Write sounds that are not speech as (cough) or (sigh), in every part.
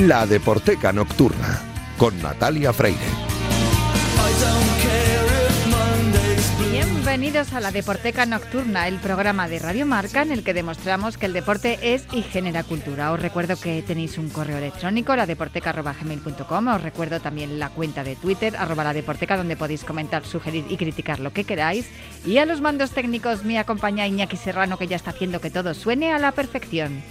La Deporteca Nocturna, con Natalia Freire. Bienvenidos a la Deporteca Nocturna, el programa de Radio Marca en el que demostramos que el deporte es y genera cultura. Os recuerdo que tenéis un correo electrónico, ladeporteca.gmail.com. Os recuerdo también la cuenta de Twitter, arroba la deporteca, donde podéis comentar, sugerir y criticar lo que queráis. Y a los mandos técnicos me acompaña Iñaki Serrano, que ya está haciendo que todo suene a la perfección.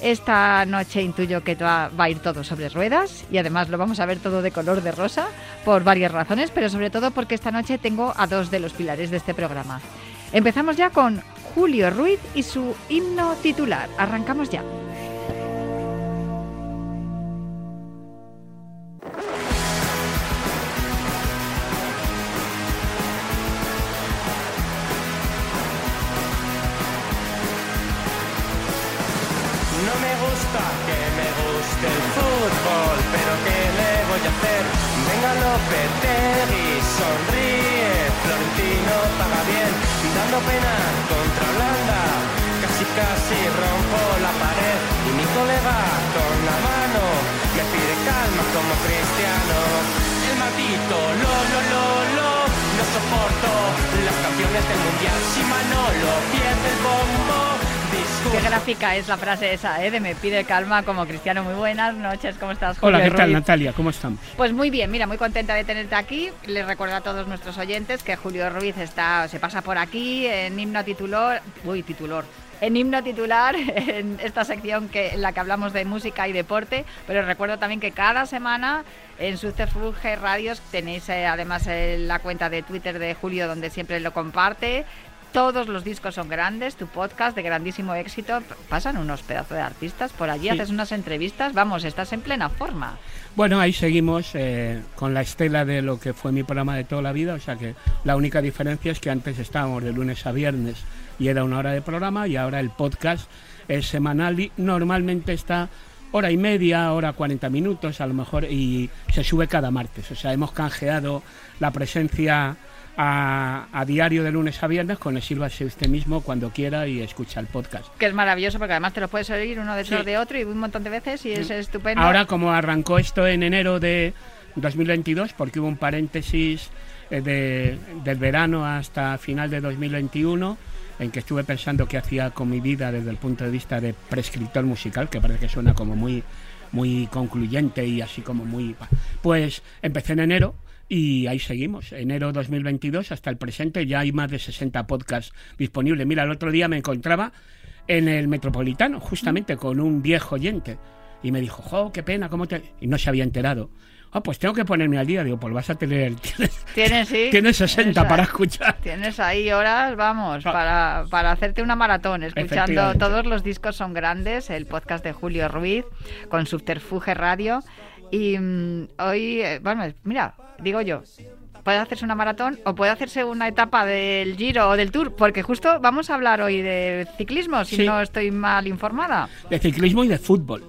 Esta noche intuyo que va a ir todo sobre ruedas y además lo vamos a ver todo de color de rosa por varias razones, pero sobre todo porque esta noche tengo a dos de los pilares de este programa. Empezamos ya con Julio Ruiz y su himno titular. Arrancamos ya. Es la frase esa, ¿eh? De me pide calma como cristiano. Muy buenas noches, ¿cómo estás? Julio Hola, ¿qué tal Ruiz? Natalia? ¿Cómo estamos? Pues muy bien, mira, muy contenta de tenerte aquí. Les recuerdo a todos nuestros oyentes que Julio Ruiz está, se pasa por aquí en himno titular, uy, titular, en himno titular, (laughs) en esta sección que, en la que hablamos de música y deporte, pero recuerdo también que cada semana en Subterfuge Radios tenéis eh, además eh, la cuenta de Twitter de Julio donde siempre lo comparte. Todos los discos son grandes, tu podcast de grandísimo éxito. Pasan unos pedazos de artistas por allí, Sí. haces unas entrevistas, vamos, estás en plena forma. Bueno, ahí seguimos eh, con la estela de lo que fue mi programa de toda la vida, o sea que la única diferencia es que antes estábamos de lunes a viernes y era una hora de programa y ahora el podcast es semanal y normalmente está hora y media, hora 40 minutos a lo mejor y se sube cada martes, o sea, hemos canjeado la presencia a, a diario de lunes a viernes con el sírvase usted mismo cuando quiera y escucha el podcast. Que es maravilloso porque además te lo puedes oír uno detrás Sí. de otro y un montón de veces y es estupendo. Ahora, como arrancó esto en enero de 2022, porque hubo un paréntesis eh, de- del verano hasta final de 2021, en que estuve pensando qué hacía con mi vida desde el punto de vista de prescriptor musical, que parece que suena como muy, muy concluyente y así como muy... Pues empecé en enero y ahí seguimos. Enero 2022 hasta el presente ya hay más de 60 podcasts disponibles. Mira, el otro día me encontraba en el Metropolitano, justamente con un viejo oyente. Y me dijo, jo, qué pena, ¿cómo te...? Y no se había enterado. Ah, pues tengo que ponerme al día. Digo, pues vas a tener... (laughs) Tienes, Tienes, sí. tienes 60 Tienes para escuchar. Tienes ahí horas, vamos, Ah. para, para hacerte una maratón, escuchando todos los discos son grandes, el podcast de Julio Ruiz con Subterfuge Radio. Y mm, hoy, eh, bueno, mira, digo yo, puede hacerse una maratón o puede hacerse una etapa del Giro o del Tour, porque justo vamos a hablar hoy de ciclismo, si Sí. no estoy mal informada. de ciclismo y de fútbol.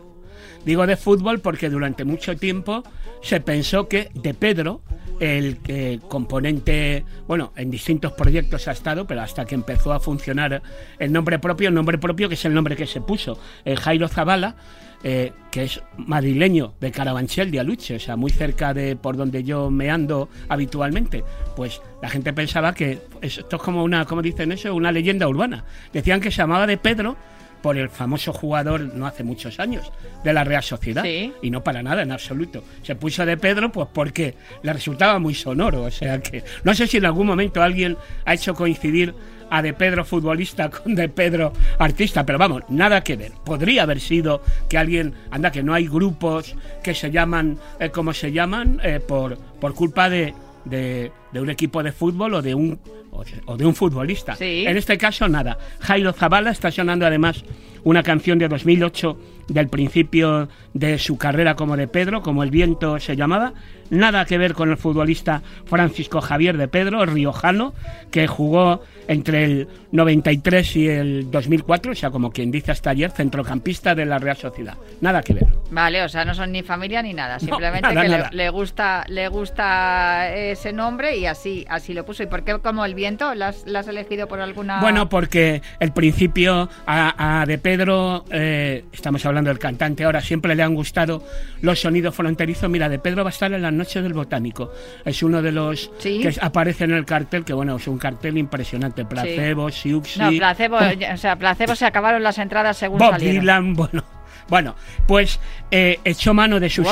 Digo de fútbol porque durante mucho tiempo se pensó que de Pedro, el eh, componente, bueno, en distintos proyectos ha estado, pero hasta que empezó a funcionar el nombre propio, el nombre propio que es el nombre que se puso, el Jairo Zavala, eh, que es madrileño de Carabanchel de Aluche, o sea, muy cerca de por donde yo me ando habitualmente, pues la gente pensaba que esto es como una, como dicen eso, una leyenda urbana. Decían que se llamaba de Pedro por el famoso jugador no hace muchos años de la Real Sociedad Sí. y no para nada en absoluto. Se puso de Pedro pues porque le resultaba muy sonoro, o sea que no sé si en algún momento alguien ha hecho coincidir a de Pedro futbolista con de Pedro artista, pero vamos, nada que ver. Podría haber sido que alguien, anda que no hay grupos que se llaman eh, como se llaman eh, por por culpa de, de de un equipo de fútbol o de un o de, o de un futbolista. Sí. En este caso nada. Jairo Zavala está sonando además una canción de 2008 del principio de su carrera como de Pedro, como El viento se llamaba, nada que ver con el futbolista Francisco Javier de Pedro, riojano, que jugó entre el 93 y el 2004, o sea, como quien dice hasta ayer, centrocampista de la Real Sociedad. Nada que ver. Vale, o sea, no son ni familia ni nada, simplemente nada, que le- gusta le gusta ese nombre y así, así lo puso. ¿Y por qué como el viento? ¿Las has elegido por alguna...? Bueno, porque el principio a, De Pedro, eh, estamos hablando del cantante ahora, siempre le han gustado los sonidos fronterizos. Mira, De Pedro va a estar en las noches del botánico. Es uno de los que aparece en el cartel, que bueno, es un cartel impresionante. Placebo, Siuxi... No, placebo, o sea, placebo se acabaron las entradas según Bob Dylan, bueno... Bueno, pues eh, echó mano de sus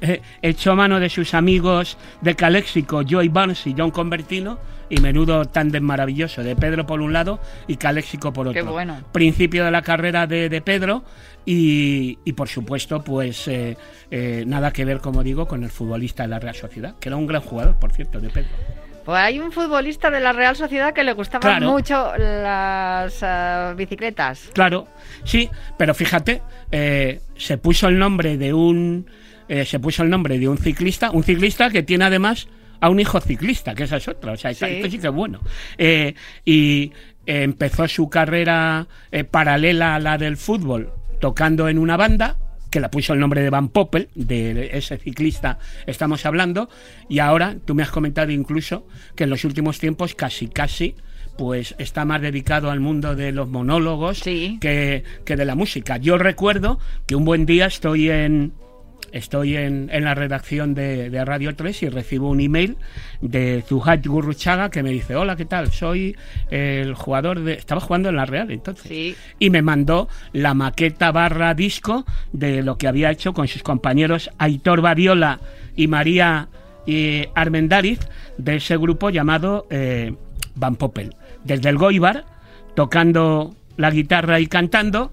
eh, echó mano de sus amigos de Caléxico, Joy Barnes y John Convertino, y menudo tándem maravilloso de Pedro por un lado y Caléxico por otro. Qué bueno. Principio de la carrera de, Pedro y, por supuesto, pues eh, nada que ver, como digo, con el futbolista de la Real Sociedad, que era un gran jugador, por cierto, de Pedro. Pues hay un futbolista de la Real Sociedad que le gustaban mucho las eh, bicicletas. Claro, sí, pero fíjate, eh, se puso el nombre de un eh, se puso el nombre de un ciclista, un ciclista que tiene además a un hijo ciclista, que esa es otra, o sea, esto sí que es bueno. y empezó su carrera paralela a la del fútbol tocando en una banda que la puso el nombre de Van Poppel, de ese ciclista estamos hablando, y ahora tú me has comentado incluso que en los últimos tiempos casi, casi pues está más dedicado al mundo de los monólogos que, que de la música. Yo recuerdo que un buen día estoy en, estoy en, en la redacción de, de, Radio 3 y recibo un email de Zuhat Gurruchaga que me dice, hola, ¿qué tal? Soy el jugador de... Estaba jugando en la Real entonces. Y me mandó la maqueta barra disco de lo que había hecho con sus compañeros Aitor Badiola y María y Armendariz de ese grupo llamado eh, Van Poppel. Desde el Goibar, tocando la guitarra y cantando,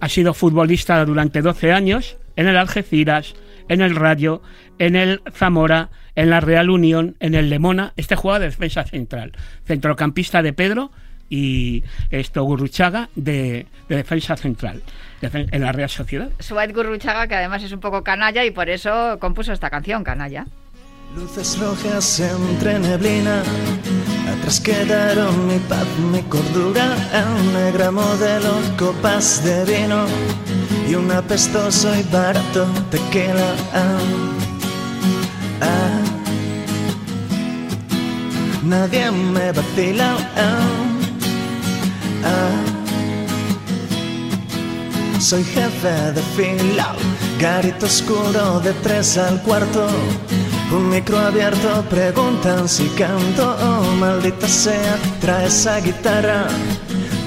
ha sido futbolista durante 12 años en el Algeciras, en el Rayo, en el Zamora, en la Real Unión, en el Lemona. Este juega de defensa central. Centrocampista de Pedro y esto Gurruchaga de, defensa central en la Real Sociedad. Suárez Gurruchaga, que además es un poco canalla y por eso compuso esta canción, Canalla. Luces rojas entre neblina, atrás quedaron mi paz, mi cordura, el negra modelo, copas de vino y un apestoso y barato tequila. Ah, ah. Nadie me vacila. Ah, ah. Soy jefe de fila, garito oscuro de tres al cuarto. Un micro abierto, preguntan si canto. Oh, maldita sea, trae esa guitarra.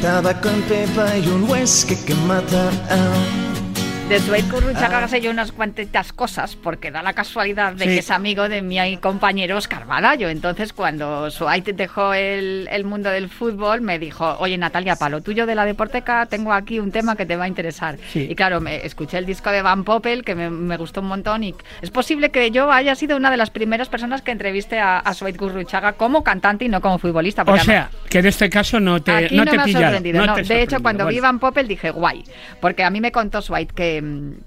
Tabaco en pipa y un whisky que mata. De Dwight Kurruchaga ah. sé yo unas cuantitas cosas, porque da la casualidad de que es amigo de mi compañero Oscar Badayo. Entonces, cuando Dwight dejó el, el, mundo del fútbol, me dijo, oye Natalia, para lo tuyo de la deporteca, tengo aquí un tema que te va a interesar. Y claro, me escuché el disco de Van Poppel, que me, gustó un montón, y es posible que yo haya sido una de las primeras personas que entreviste a, a Dwight como cantante y no como futbolista. O sea, que en este caso no te, no, te me sorprendido. de hecho, cuando vi Van Poppel dije, guay, porque a mí me contó Dwight que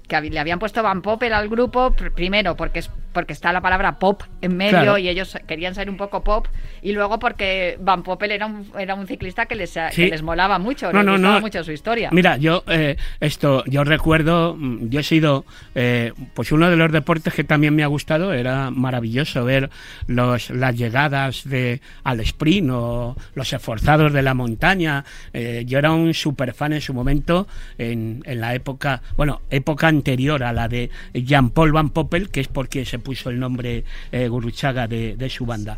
que, le habían puesto Van Popper al grupo, primero porque, es, porque está la palabra pop en medio y ellos querían ser un poco pop, y luego porque Van Poppel era un, era un ciclista que les, les molaba mucho, les gustaba mucho su historia. Mira, yo eh, esto, yo recuerdo, mm, yo he sido, eh, pues uno de los deportes que también me ha gustado, era maravilloso ver los, las llegadas de, al sprint o los esforzados de la montaña. Eh, yo era un super fan en su momento, en, en la época, bueno, época anterior a la de Jean-Paul Van Poppel, que es porque se puso el nombre eh, Guruchaga de, su banda.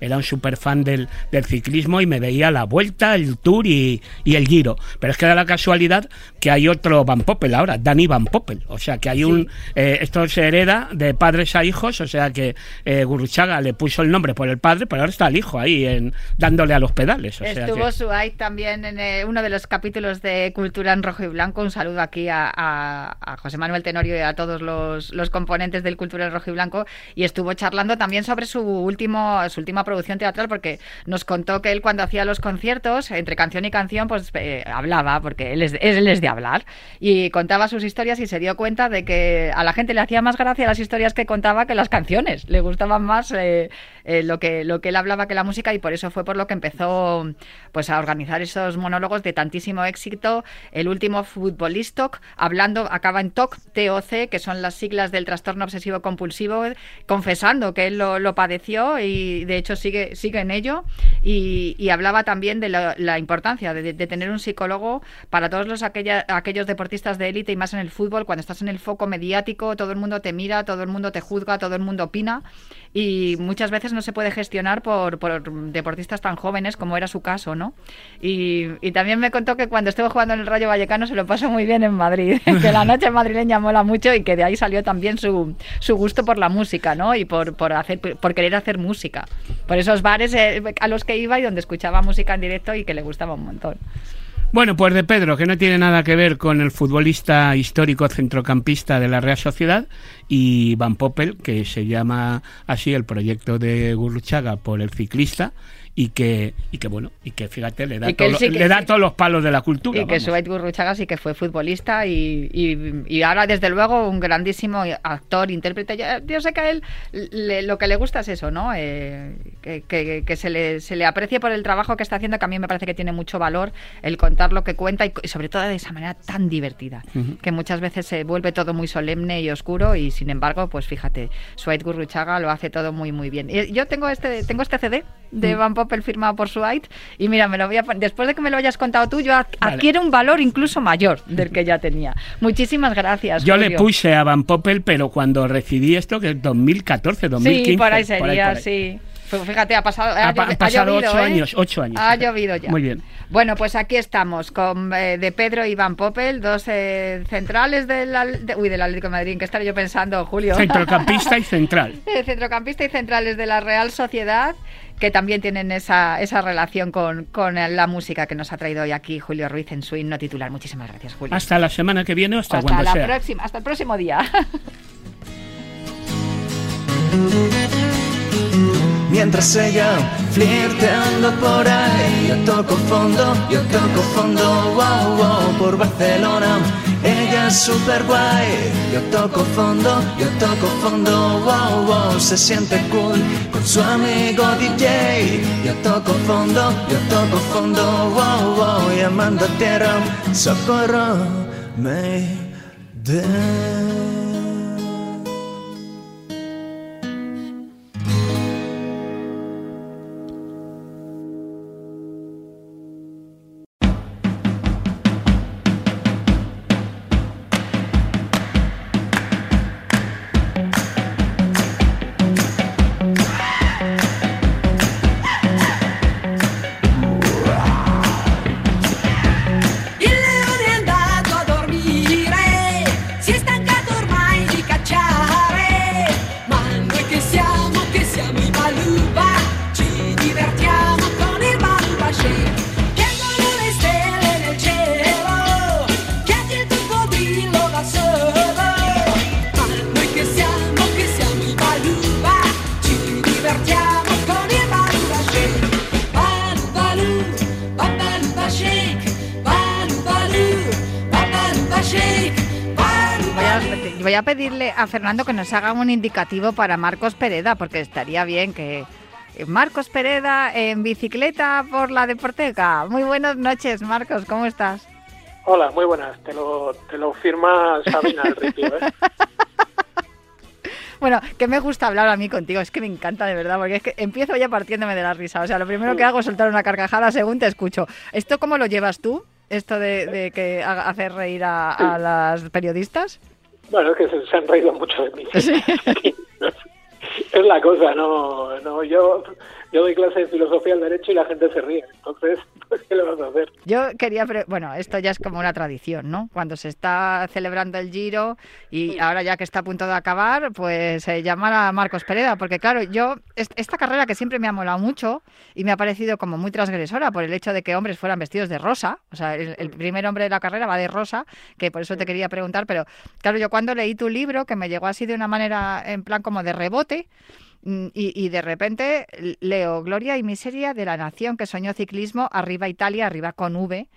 era un super fan del, ciclismo y me veía la vuelta, el tour y, el giro. Pero es que da la casualidad que hay otro Van Poppel ahora, Danny Van Poppel. O sea que hay un. Eh, esto se hereda de padres a hijos, o sea que eh, Guruchaga le puso el nombre por el padre, pero ahora está el hijo ahí en, dándole a los pedales. Estuvo que... también en eh, uno de los capítulos de Cultura en Rojo y Blanco. Un saludo aquí a, a, José Manuel Tenorio y a todos los, componentes del Cultural Rojo y Blanco y estuvo charlando también sobre su último su última producción teatral porque nos contó que él cuando hacía los conciertos entre canción y canción pues eh, hablaba porque él es, él de hablar y contaba sus historias y se dio cuenta de que a la gente le hacía más gracia las historias que contaba que las canciones. Le gustaban más eh, eh, lo, que, lo que él hablaba que la música y por eso fue por lo que empezó pues a organizar esos monólogos de tantísimo éxito. El último futbolistok, hablando, acaba en TOC, TOC, que son las siglas del trastorno obsesivo compulsivo, confesando que él lo, padeció y de hecho sigue, sigue en ello y, hablaba también de la, importancia de, tener un psicólogo para todos los aquellos deportistas de élite y más en el fútbol, cuando estás en el foco mediático, todo el mundo te mira, todo el mundo te juzga, todo el mundo opina y muchas veces no se puede gestionar por, deportistas tan jóvenes como era su caso, ¿no? Y, también me contó que cuando estuvo jugando en el Rayo Vallecano se lo pasó muy bien en Madrid, (laughs) que la noche madrileña mola mucho y que de ahí salió también su, su gusto por la música, ¿no? Y por, por, hacer, por querer hacer música. Por esos bares eh, a los que iba y donde escuchaba música en directo y que le gustaba un montón. Bueno, pues de Pedro, que no tiene nada que ver con el futbolista histórico centrocampista de la Real Sociedad, y Van Poppel, que se llama así el proyecto de Gurruchaga por el ciclista, y que, y que bueno, y que fíjate, le da, le da todos los palos de la cultura. Y que Suet Gurruchaga sí que fue futbolista y, y, ahora, desde luego, un grandísimo actor, intérprete. Yo, sé que a él lo que le gusta es eso, ¿no? Eh, que, que, se, le, se le aprecie por el trabajo que está haciendo, que a mí me parece que tiene mucho valor el contar lo que cuenta y, sobre todo de esa manera tan divertida, que muchas veces se vuelve todo muy solemne y oscuro y sin embargo, pues fíjate, Suet Gurruchaga lo hace todo muy, muy bien. Yo tengo este, tengo este CD de Van Pop el firmado por Suite y mira, me lo voy a después de que me lo hayas contado tú, yo adquiero un valor incluso mayor del que ya tenía. Muchísimas gracias. Yo le puse a Van Poppel, pero cuando recibí esto, que es 2014, 2015. Sí, por ahí sería, sí. Pues fíjate, ha pasado, ha, pasado ocho ¿eh? años, ocho años. Ha llovido ya. Muy bien. Bueno, pues aquí estamos con eh, de Pedro y Van Poppel, dos eh, centrales del de, uy, del Atlético de Madrid, que estaré yo pensando, Julio. Centrocampista y central. (laughs) Centrocampista y centrales de la Real Sociedad que también tienen esa, esa relación con, con, la música que nos ha traído hoy aquí Julio Ruiz en su himno titular. Muchísimas gracias, Julio. Hasta la semana que viene o hasta, hasta la Próxima, hasta el próximo día. (laughs) Mientras ella flirteando por ahí, yo toco fondo, yo toco fondo, wow, wow, por Barcelona. Ella es super guay, yo toco fondo, yo toco fondo, wow, wow, se siente cool con su amigo DJ. Yo toco fondo, yo toco fondo, wow, wow, llamando a tierra, socorro, me de. A pedirle a Fernando que nos haga un indicativo para Marcos Pereda, porque estaría bien que... Marcos Pereda en bicicleta por la Deporteca. Muy buenas noches, Marcos, ¿cómo estás? Hola, muy buenas. Te lo, te lo firma Sabina el ritmo, ¿eh? (laughs) Bueno, que me gusta hablar a mí contigo, es que me encanta de verdad, porque es que empiezo ya partiéndome de la risa. O sea, lo primero que hago es soltar una carcajada según te escucho. ¿Esto cómo lo llevas tú? ¿Esto de, que hacer reír a, a las periodistas? Bueno, es que se, han reído mucho de mí. (laughs) es la cosa, no, no, yo yo doy clase de filosofía al derecho y la gente se ríe. Entonces, (laughs) pues, ¿qué le vas a hacer? Yo quería, bueno, esto ya es como una tradición, ¿no? Cuando se está celebrando el Giro y ahora ya que está a punto de acabar, pues eh, llamar a Marcos Pereda, porque claro, yo, esta carrera que siempre me ha molado mucho y me ha parecido como muy transgresora por el hecho de que hombres fueran vestidos de rosa, o sea, el, primer hombre de la carrera va de rosa, que por eso te quería preguntar, pero claro, yo cuando leí tu libro, que me llegó así de una manera en plan como de rebote, Mm, y, de repente leo Gloria y miseria de la nación que soñó ciclismo, arriba Italia, arriba con V.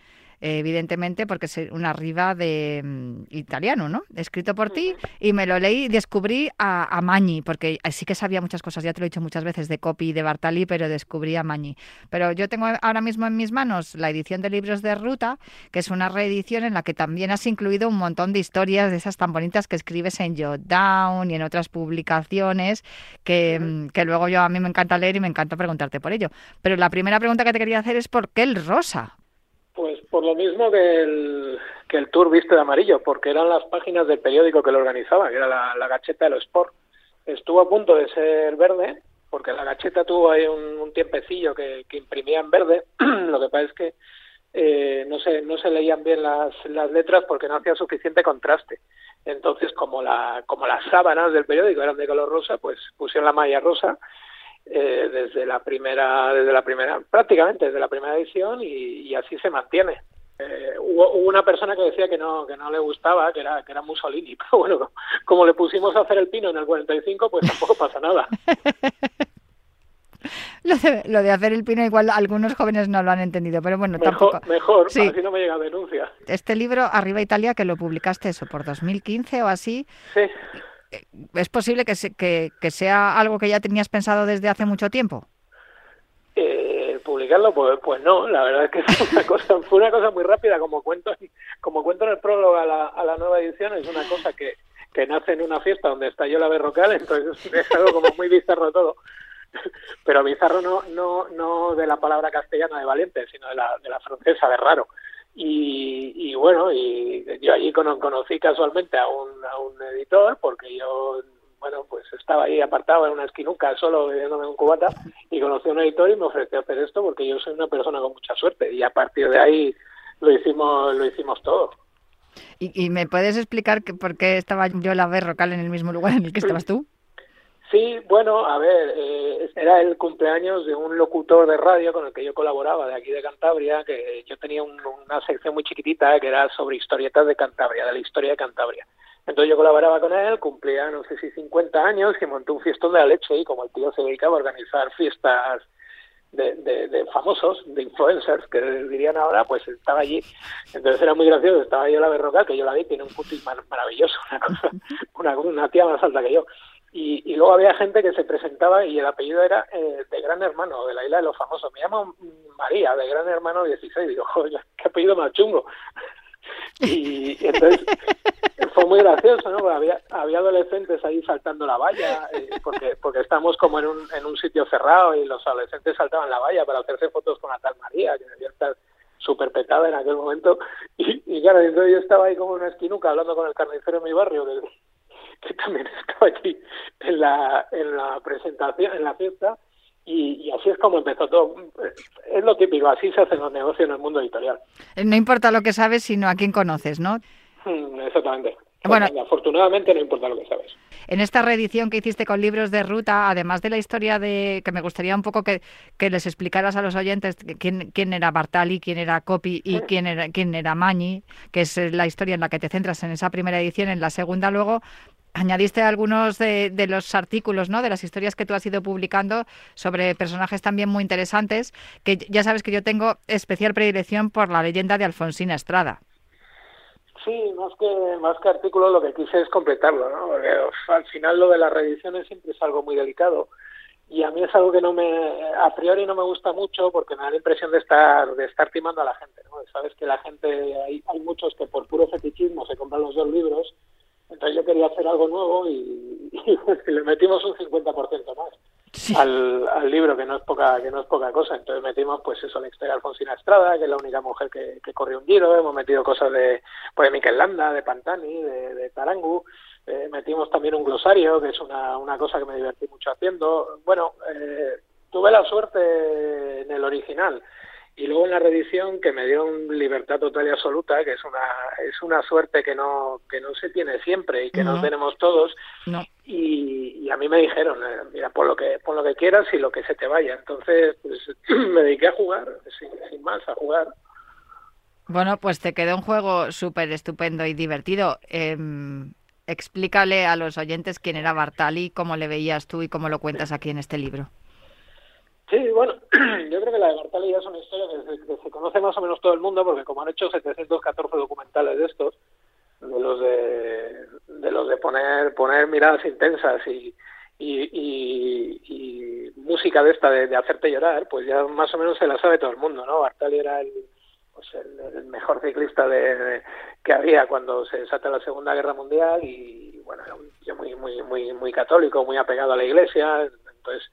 evidentemente, porque es una riva de mm, italiano, ¿no? Escrito por ti, y me lo leí y descubrí a, a Magni, porque sí que sabía muchas cosas, ya te lo he dicho muchas veces, de Copy y de Bartali, pero descubrí a Magni. Pero yo tengo ahora mismo en mis manos la edición de libros de ruta, que es una reedición en la que también has incluido un montón de historias de esas tan bonitas que escribes en Down y en otras publicaciones, que, mm, que luego yo a mí me encanta leer y me encanta preguntarte por ello. Pero la primera pregunta que te quería hacer es ¿por qué el rosa? Por lo mismo que el, que el Tour viste de amarillo, porque eran las páginas del periódico que lo organizaba, que era la, la Gacheta de los Sport. Estuvo a punto de ser verde, porque la Gacheta tuvo ahí un, un tiempecillo que, que, imprimía en verde. (clears throat) lo que pasa es que eh, no, se, no se leían bien las, las letras porque no hacía suficiente contraste. Entonces, como, la, como las sábanas del periódico eran de color rosa, pues pusieron la malla rosa eh, desde la primera, desde la primera, prácticamente desde la primera edición y, y así se mantiene. Eh, hubo, hubo, una persona que decía que no que no le gustaba, que era que era Mussolini, (laughs) pero bueno, como le pusimos a hacer el pino en el 45, pues tampoco pasa nada. (laughs) Lo de, lo de, hacer el pino igual algunos jóvenes no lo han entendido, pero bueno, mejor, tampoco. Mejor, sí. así no me llega denuncia. Este libro, Arriba Italia, que lo publicaste eso por 2015 o así. Sí. ¿Es posible que, se, que, sea algo que ya tenías pensado desde hace mucho tiempo? Eh, publicarlo pues, pues no la verdad es que (laughs) fue una cosa fue una cosa muy rápida como cuento como cuento en el prólogo a la, a la nueva edición es una cosa que, que nace en una fiesta donde estalló la berrocal entonces (laughs) es algo como muy bizarro todo pero bizarro no no no de la palabra castellana de valiente sino de la de la francesa de raro y, y bueno y yo allí conocí casualmente a un a un editor porque yo bueno, pues estaba ahí apartado en una esquinuca solo bebiéndome un cubata y conocí a un editor y me ofreció hacer esto porque yo soy una persona con mucha suerte y a partir de ahí lo hicimos lo hicimos todo. ¿Y, me puedes explicar que, por qué estaba yo la Berrocal en el mismo lugar en el que estabas tú? Sí, bueno, a ver, eh, era el cumpleaños de un locutor de radio con el que yo colaboraba de aquí de Cantabria, que yo tenía un, una sección muy chiquitita que era sobre historietas de Cantabria, de la historia de Cantabria. Entonces yo colaboraba con él, cumplía no sé si 50 años y montó un fiestón de la leche y como el tío se dedicaba a organizar fiestas de, de, de, famosos, de influencers, que dirían ahora, pues estaba allí. Entonces era muy gracioso, estaba yo la berroca, que yo la vi, tiene un putis maravilloso, (laughs) una cosa, una tía más alta que yo. Y, y luego había gente que se presentaba y el apellido era eh, de Gran Hermano, de la isla de los famosos. Me llamo María, de Gran Hermano 16. Digo, joder, qué apellido más chungo. (laughs) Y, entonces (laughs) fue muy gracioso, ¿no? Había, había adolescentes ahí saltando la valla, eh, porque porque estamos como en un, en un sitio cerrado y los adolescentes saltaban la valla para hacerse fotos con la tal María, que debía estar súper petada en aquel momento. Y, y claro, entonces yo estaba ahí como en una esquinuca hablando con el carnicero de mi barrio, que también (laughs) estaba allí en la, en la presentación, en la fiesta, y, y, así es como empezó todo. Es lo típico, así se hacen los negocios en el mundo editorial. No importa lo que sabes, sino a quién conoces, ¿no? Exactamente. Bueno, afortunadamente no importa lo que sabes. En esta reedición que hiciste con libros de ruta, además de la historia de que me gustaría un poco que, que les explicaras a los oyentes quién, quién era Bartali, quién era Copy y quién era quién era Magni, que es la historia en la que te centras en esa primera edición, en la segunda luego añadiste algunos de, de, los artículos, ¿no? De las historias que tú has ido publicando sobre personajes también muy interesantes, que ya sabes que yo tengo especial predilección por la leyenda de Alfonsina Estrada. Sí, más que más que artículos lo que quise es completarlo, ¿no? Porque al final lo de las reediciones siempre es algo muy delicado y a mí es algo que no me a priori no me gusta mucho porque me da la impresión de estar de estar timando a la gente, ¿no? Sabes que la gente hay, hay muchos que por puro fetichismo se compran los dos libros entonces yo quería hacer algo nuevo y, (laughs) y le metimos un 50% más al, al, libro, que no es poca que no es poca cosa. Entonces metimos pues eso, la historia de Alfonsina Estrada, que es la única mujer que, que corrió un giro, hemos metido cosas de, pues, de Miquel Landa, de Pantani, de, de Tarangu, eh, metimos también un glosario, que es una, una cosa que me divertí mucho haciendo. Bueno, eh, tuve la suerte en el original y luego en la reedición que me dio un libertad total y absoluta que es una es una suerte que no que no se tiene siempre y que no, no. tenemos todos no. y, y, a mí me dijeron eh, mira por lo que por lo que quieras y lo que se te vaya entonces pues (clears throat) me dediqué a jugar sin, sin más a jugar. Bueno pues te quedó un juego súper estupendo y divertido. Eh, explícale a los oyentes quién era Bartali cómo le veías tú y cómo lo cuentas aquí en este libro Sí, bueno, (clears throat) yo creo que la de Bartali ya es una historia que se, conoce más o menos todo el mundo porque como han hecho 714 documentales de estos, de los de, los de poner poner miradas intensas y, y, música de esta de, hacerte llorar, pues ya más o menos se la sabe todo el mundo, ¿no? Bartali era el, pues el, mejor ciclista de, que había cuando se desata la Segunda Guerra Mundial y bueno, era un tío muy muy muy muy católico, muy apegado a la Iglesia, entonces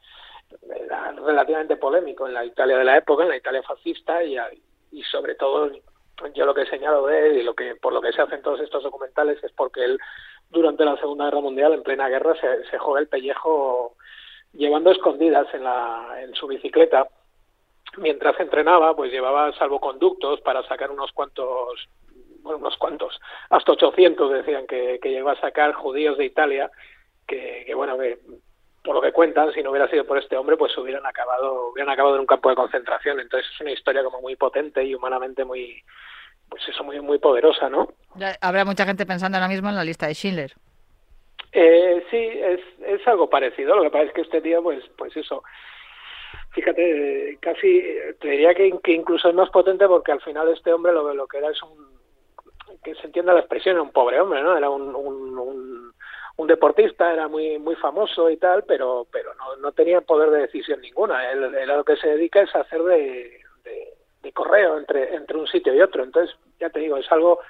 relativamente polémico en la Italia de la época, en la Italia fascista y, y sobre todo yo lo que he señalado de él y lo que por lo que se hacen todos estos documentales es porque él durante la Segunda Guerra Mundial en plena guerra se, se juega el pellejo llevando escondidas en la en su bicicleta. Mientras entrenaba pues llevaba salvoconductos para sacar unos cuantos bueno, unos cuantos hasta 800 decían que, que llegó a sacar judíos de Italia que, que bueno que por lo que cuentan, si no hubiera sido por este hombre, pues hubieran acabado, hubieran acabado en un campo de concentración. Entonces es una historia como muy potente y humanamente muy, pues eso, muy, muy poderosa, ¿no? habrá mucha gente pensando ahora mismo en la lista de Schindler. Eh, sí, es, es algo parecido. Lo que pasa es que este tío, pues, pues eso, fíjate, casi te diría que, incluso es más potente porque al final este hombre lo, lo que era es un, que se entienda la expresión, un pobre hombre, ¿no? Era un, un un deportista, era muy muy famoso y tal, pero pero no, no tenía poder de decisión ninguna. Él, a lo que se dedica es hacer de, de, correo entre entre un sitio y otro. Entonces, ya te digo, es algo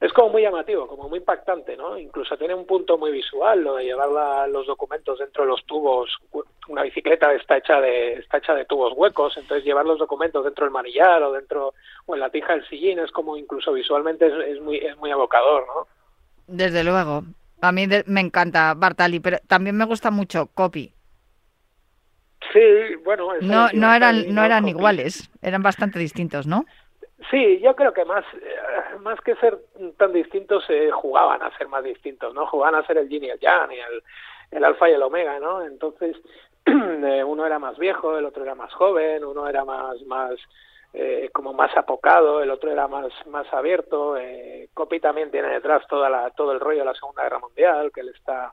es como muy llamativo, como muy impactante, ¿no? Incluso tiene un punto muy visual lo de llevar los documentos dentro de los tubos. Una bicicleta está hecha de está hecha de tubos huecos, entonces llevar los documentos dentro del manillar o dentro o en la tija del sillín es como incluso visualmente es, es muy es muy evocador, ¿no? Desde luego. A mí me encanta Bartali, pero también me gusta mucho Copy. Sí, bueno. No, no eran, no eran iguales, eran bastante distintos, ¿no? Sí, yo creo que más, eh, más que ser tan distintos, eh, jugaban a ser más distintos, ¿no? Jugaban a ser el yin y el yang, y el, el alfa y el omega, ¿no? Entonces, (clears throat) eh, uno era más viejo, el otro era más joven, uno era más, más, eh, como más apocado, el otro era más, más abierto. Eh, Copy también tiene detrás toda la, todo el rollo de la Segunda Guerra Mundial, que él está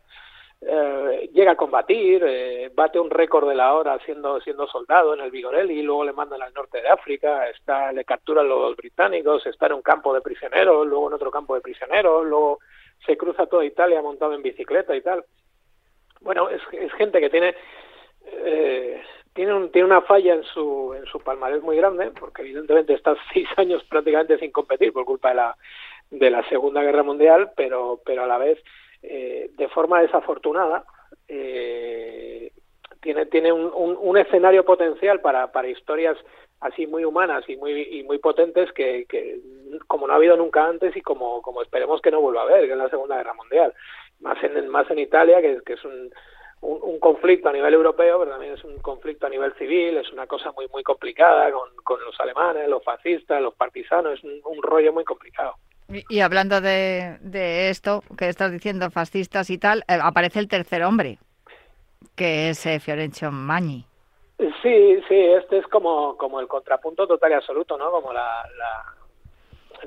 eh, llega a combatir, eh, bate un récord de la hora siendo, siendo soldado en el Vigorelli, y luego le mandan al norte de África, está, le capturan los británicos, está en un campo de prisioneros, luego en otro campo de prisioneros, luego se cruza toda Italia montado en bicicleta y tal. Bueno, es, es gente que tiene eh, tiene, un, tiene una falla en su, en su palmarés muy grande, porque evidentemente está (laughs) seis años prácticamente sin competir por culpa de la, de la Segunda Guerra Mundial, pero, pero a la vez, eh, de forma desafortunada, eh, tiene, tiene un, un, escenario potencial para, para historias así muy humanas y muy, y muy potentes que, que, como no ha habido nunca antes y como, como esperemos que no vuelva a haber, que es la Segunda Guerra Mundial. Más en, más en Italia, que, que es un, un, conflicto a nivel europeo, pero también es un conflicto a nivel civil, es una cosa muy muy complicada con, con los alemanes, los fascistas, los partisanos, es un, rollo muy complicado. Y, hablando de, de, esto que estás diciendo, fascistas y tal, eh, aparece el tercer hombre, que es eh, Fiorenzo Magni. Sí, sí, este es como, como el contrapunto total y absoluto, ¿no? Como la, la,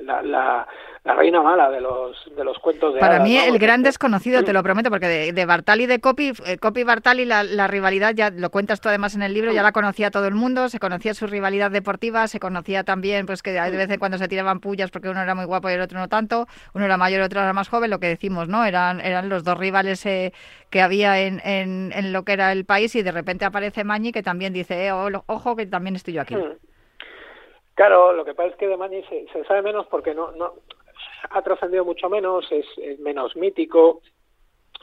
la, la reina mala de los, de los cuentos de Para mí el gran desconocido, te (clears throat) lo prometo, porque de, de Bartali y de Copy, eh, Copy y Bartali, la, la, rivalidad, ya lo cuentas tú además en el libro, ya la conocía todo el mundo, se conocía su rivalidad deportiva, se conocía también pues que de vez en cuando se tiraban pullas porque uno era muy guapo y el otro no tanto, uno era mayor y el otro era más joven, lo que decimos, ¿no? Eran, eran los dos rivales eh, que había en, en, en, lo que era el país y de repente aparece Mañi que también dice, eh, ojo que también estoy yo aquí. Hmm. Claro, lo que pasa es que de Mañi se, sabe menos porque no, no, ha trascendido mucho menos, es, menos mítico,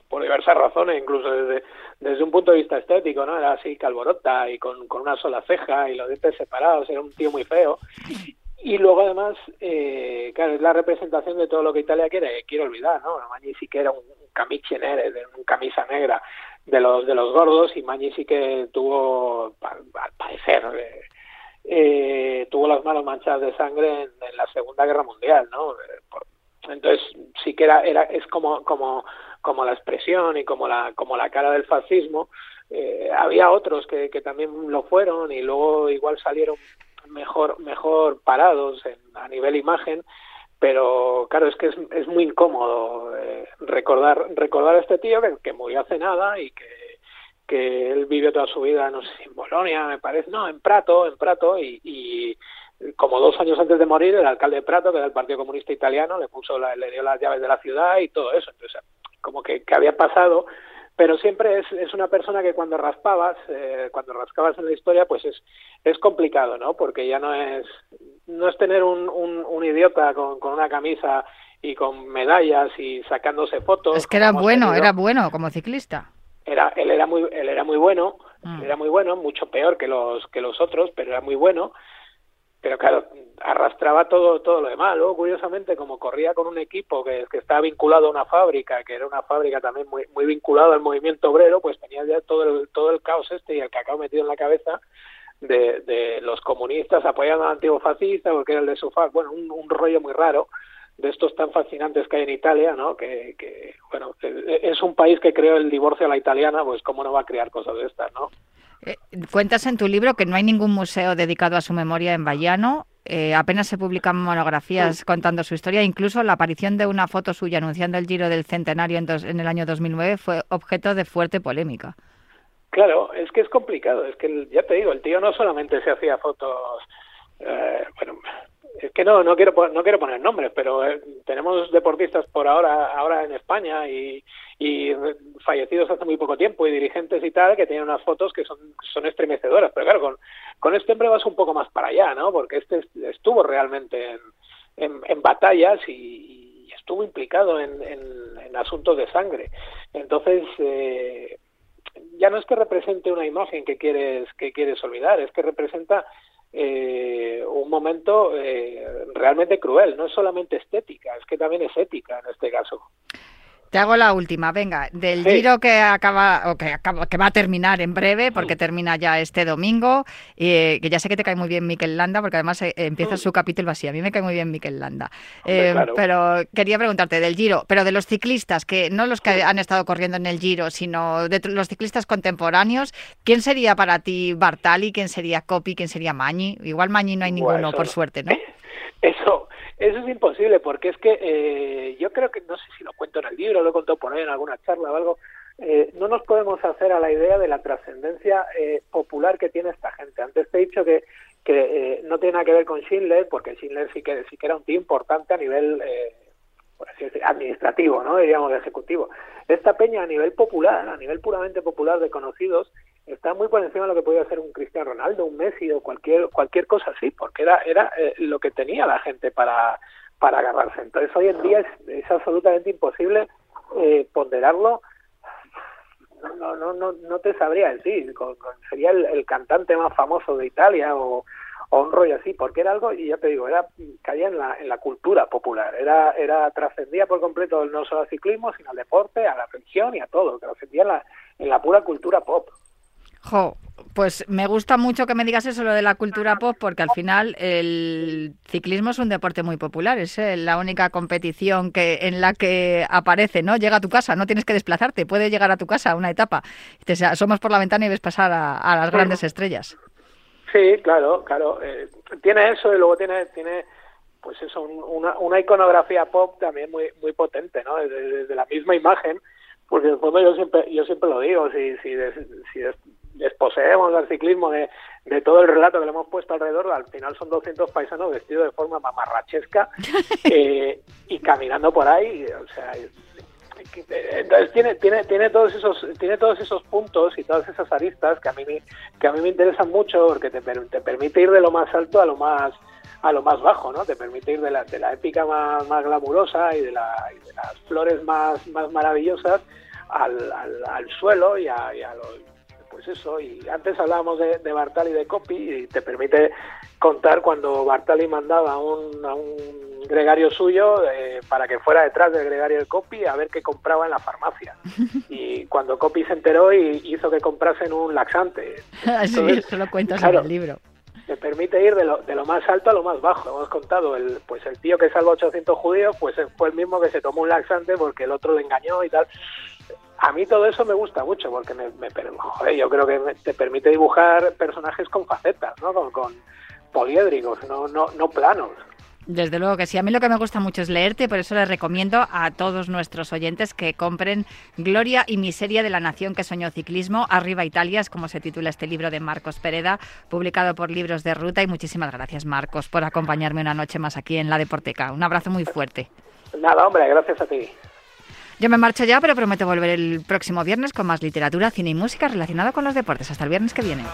por diversas razones, incluso desde, un punto de vista estético, ¿no? Era así calborota y con, con una sola ceja y los dientes separados, era un tío muy feo. Y luego además, eh, claro, es la representación de todo lo que Italia quiere, quiere olvidar, ¿no? Magni sí que era un camiche nere, un camisa negra de los de los gordos y Magni sí que tuvo, al parecer, eh, eh, tuvo las manos manchadas de sangre en, la Segunda Guerra Mundial, ¿no? Por, entonces sí que era, era es como, como, como la expresión y como la, como la cara del fascismo. Eh, había otros que, que también lo fueron y luego igual salieron mejor, mejor parados en, a nivel imagen, pero claro, es que es, es muy incómodo eh, recordar, recordar a este tío que, que, murió hace nada y que, que él vivió toda su vida, no sé si en Bolonia, me parece, no, en Prato, en Prato, y, y como dos años antes de morir, el alcalde de Prato, que era el Partido Comunista Italiano, le puso la, le dio las llaves de la ciudad y todo eso. Entonces, como que, que había pasado, pero siempre es, es una persona que cuando raspabas, eh, cuando rascabas en la historia, pues es, es complicado, ¿no? Porque ya no es, no es tener un, un, un idiota con, con una camisa y con medallas y sacándose fotos. Es que era bueno, tenido. era bueno como ciclista. Era, él era muy, él era muy bueno, Mm. era muy bueno, mucho peor que los que los otros, pero era muy bueno. Pero claro, arrastraba todo todo lo demás. Luego, curiosamente, como corría con un equipo que, que estaba vinculado a una fábrica, que era una fábrica también muy muy vinculada al movimiento obrero, pues tenía ya todo el todo el caos este y el cacao metido en la cabeza de, de los comunistas apoyando al antiguo fascista porque era el de su fa- bueno, un, un rollo muy raro de estos tan fascinantes que hay en Italia, ¿no? Que, que, bueno, e- es un país que creó el divorcio a la italiana, pues cómo no va a crear cosas de estas, ¿no? Eh, cuentas en tu libro que no hay ningún museo dedicado a su memoria en Bayano. eh, apenas se publican monografías contando su historia. Incluso la aparición de una foto suya anunciando el Giro del Centenario en, dos- en el año 2009 fue objeto de fuerte polémica. Claro, es que es complicado, es que el- ya te digo, el tío no solamente se hacía fotos, eh, bueno, es que no no quiero no quiero poner nombres, pero eh, tenemos deportistas por ahora ahora en España y, y fallecidos hace muy poco tiempo y dirigentes y tal que tienen unas fotos que son son estremecedoras, pero claro, con con este hombre vas un poco más para allá, ¿no? Porque este est- estuvo realmente en, en, batallas y, y estuvo implicado en, en, en asuntos de sangre. Entonces, eh, ya no es que represente una imagen que quieres que quieres olvidar, es que representa eh, un momento eh, realmente cruel, no es solamente estética, es que también es ética en este caso. Te hago la última, venga, del Sí. Giro que acaba o que acaba, que va a terminar en breve, porque termina ya este domingo, eh, que ya sé que te cae muy bien Mikel Landa, porque además eh, empieza su capítulo así. A mí me cae muy bien Mikel Landa. Eh, claro. Pero quería preguntarte del Giro, pero de los ciclistas, que no los que han estado corriendo en el Giro, sino de los ciclistas contemporáneos, ¿quién sería para ti Bartali? ¿Quién sería Coppi? ¿Quién sería Mañi? Igual Mañi no hay Buah, ninguno, por no. suerte, ¿no? (laughs) Eso, eso es imposible, porque es que eh, yo creo que, no sé si lo cuento en el libro, lo he contado por ahí en alguna charla o algo, eh, no nos podemos hacer a la idea de la trascendencia eh, popular que tiene esta gente. Antes te he dicho que, que eh, no tiene nada que ver con Schindler, porque Schindler sí que, sí que era un tío importante a nivel eh, por así decir, administrativo, ¿no? diríamos ejecutivo. Esta peña a nivel popular, a nivel puramente popular de conocidos, está muy por encima de lo que podía ser un Cristiano Ronaldo, un Messi o cualquier cualquier cosa así, porque era era eh, lo que tenía la gente para para agarrarse. Entonces hoy en día es, absolutamente imposible eh, ponderarlo. No, no, no, no, te sabría decir. Sería el, el cantante más famoso de Italia o, o un rollo así, porque era algo, y ya te digo, era caía en la, en la cultura popular, era, era trascendía por completo no solo al ciclismo, sino al deporte, a la religión y a todo, trascendía en la, en la pura cultura pop. Jo, pues me gusta mucho que me digas eso lo de la cultura pop, porque al final el ciclismo es un deporte muy popular, es eh, la única competición que en la que aparece, ¿no? Llega a tu casa, no tienes que desplazarte, puede llegar a tu casa una etapa, te asomas por la ventana y ves pasar a, a las grandes estrellas. Sí, claro, claro. eh, tiene eso y luego tiene, tiene pues eso, un- una, una iconografía pop también muy, muy potente, ¿no? Desde, desde la misma imagen, porque en el fondo yo siempre, yo siempre lo digo, si, si, si desposeemos al ciclismo de, de todo el relato que le hemos puesto alrededor, al final son 200 paisanos vestidos de forma mamarrachesca (laughs) eh, y caminando por ahí, o sea, entonces tiene tiene tiene todos esos tiene todos esos puntos y todas esas aristas que a mí me- que a mí me interesan mucho porque te, te permite ir de lo más alto a lo más a lo más bajo no te permite ir de la, de la épica más, más glamurosa y de, la, y de las flores más más maravillosas al, al, al suelo y a, y a lo- pues eso y antes hablábamos de, de Bartali y de Coppi y te permite contar cuando Bartali mandaba a un, a un gregario suyo eh, para que fuera detrás del gregario de Coppi a ver qué compraba en la farmacia. (laughs) Y cuando Coppi se enteró y hizo que comprasen un laxante. (laughs) Así Entonces, eso lo cuentas claro, en el libro. te permite ir de lo, de lo más alto a lo más bajo. Hemos contado, el, pues el tío que salva 800 judíos, pues fue el mismo que se tomó un laxante porque el otro le engañó y tal. A mí todo eso me gusta mucho porque me, joder, yo creo que me- te permite dibujar personajes con facetas, ¿no? Con, con poliédricos, no, no, no planos. Desde luego que sí. A mí lo que me gusta mucho es leerte, por eso les recomiendo a todos nuestros oyentes que compren Gloria y Miseria de la Nación que soñó ciclismo. Arriba Italia es como se titula este libro de Marcos Pereda, publicado por Libros de Ruta. Y muchísimas gracias, Marcos, por acompañarme una noche más aquí en la Deporteca. Un abrazo muy fuerte. Nada, hombre, gracias a ti. Yo me marcho ya, pero prometo volver el próximo viernes con más literatura, cine y música relacionada con los deportes. Hasta el viernes que viene.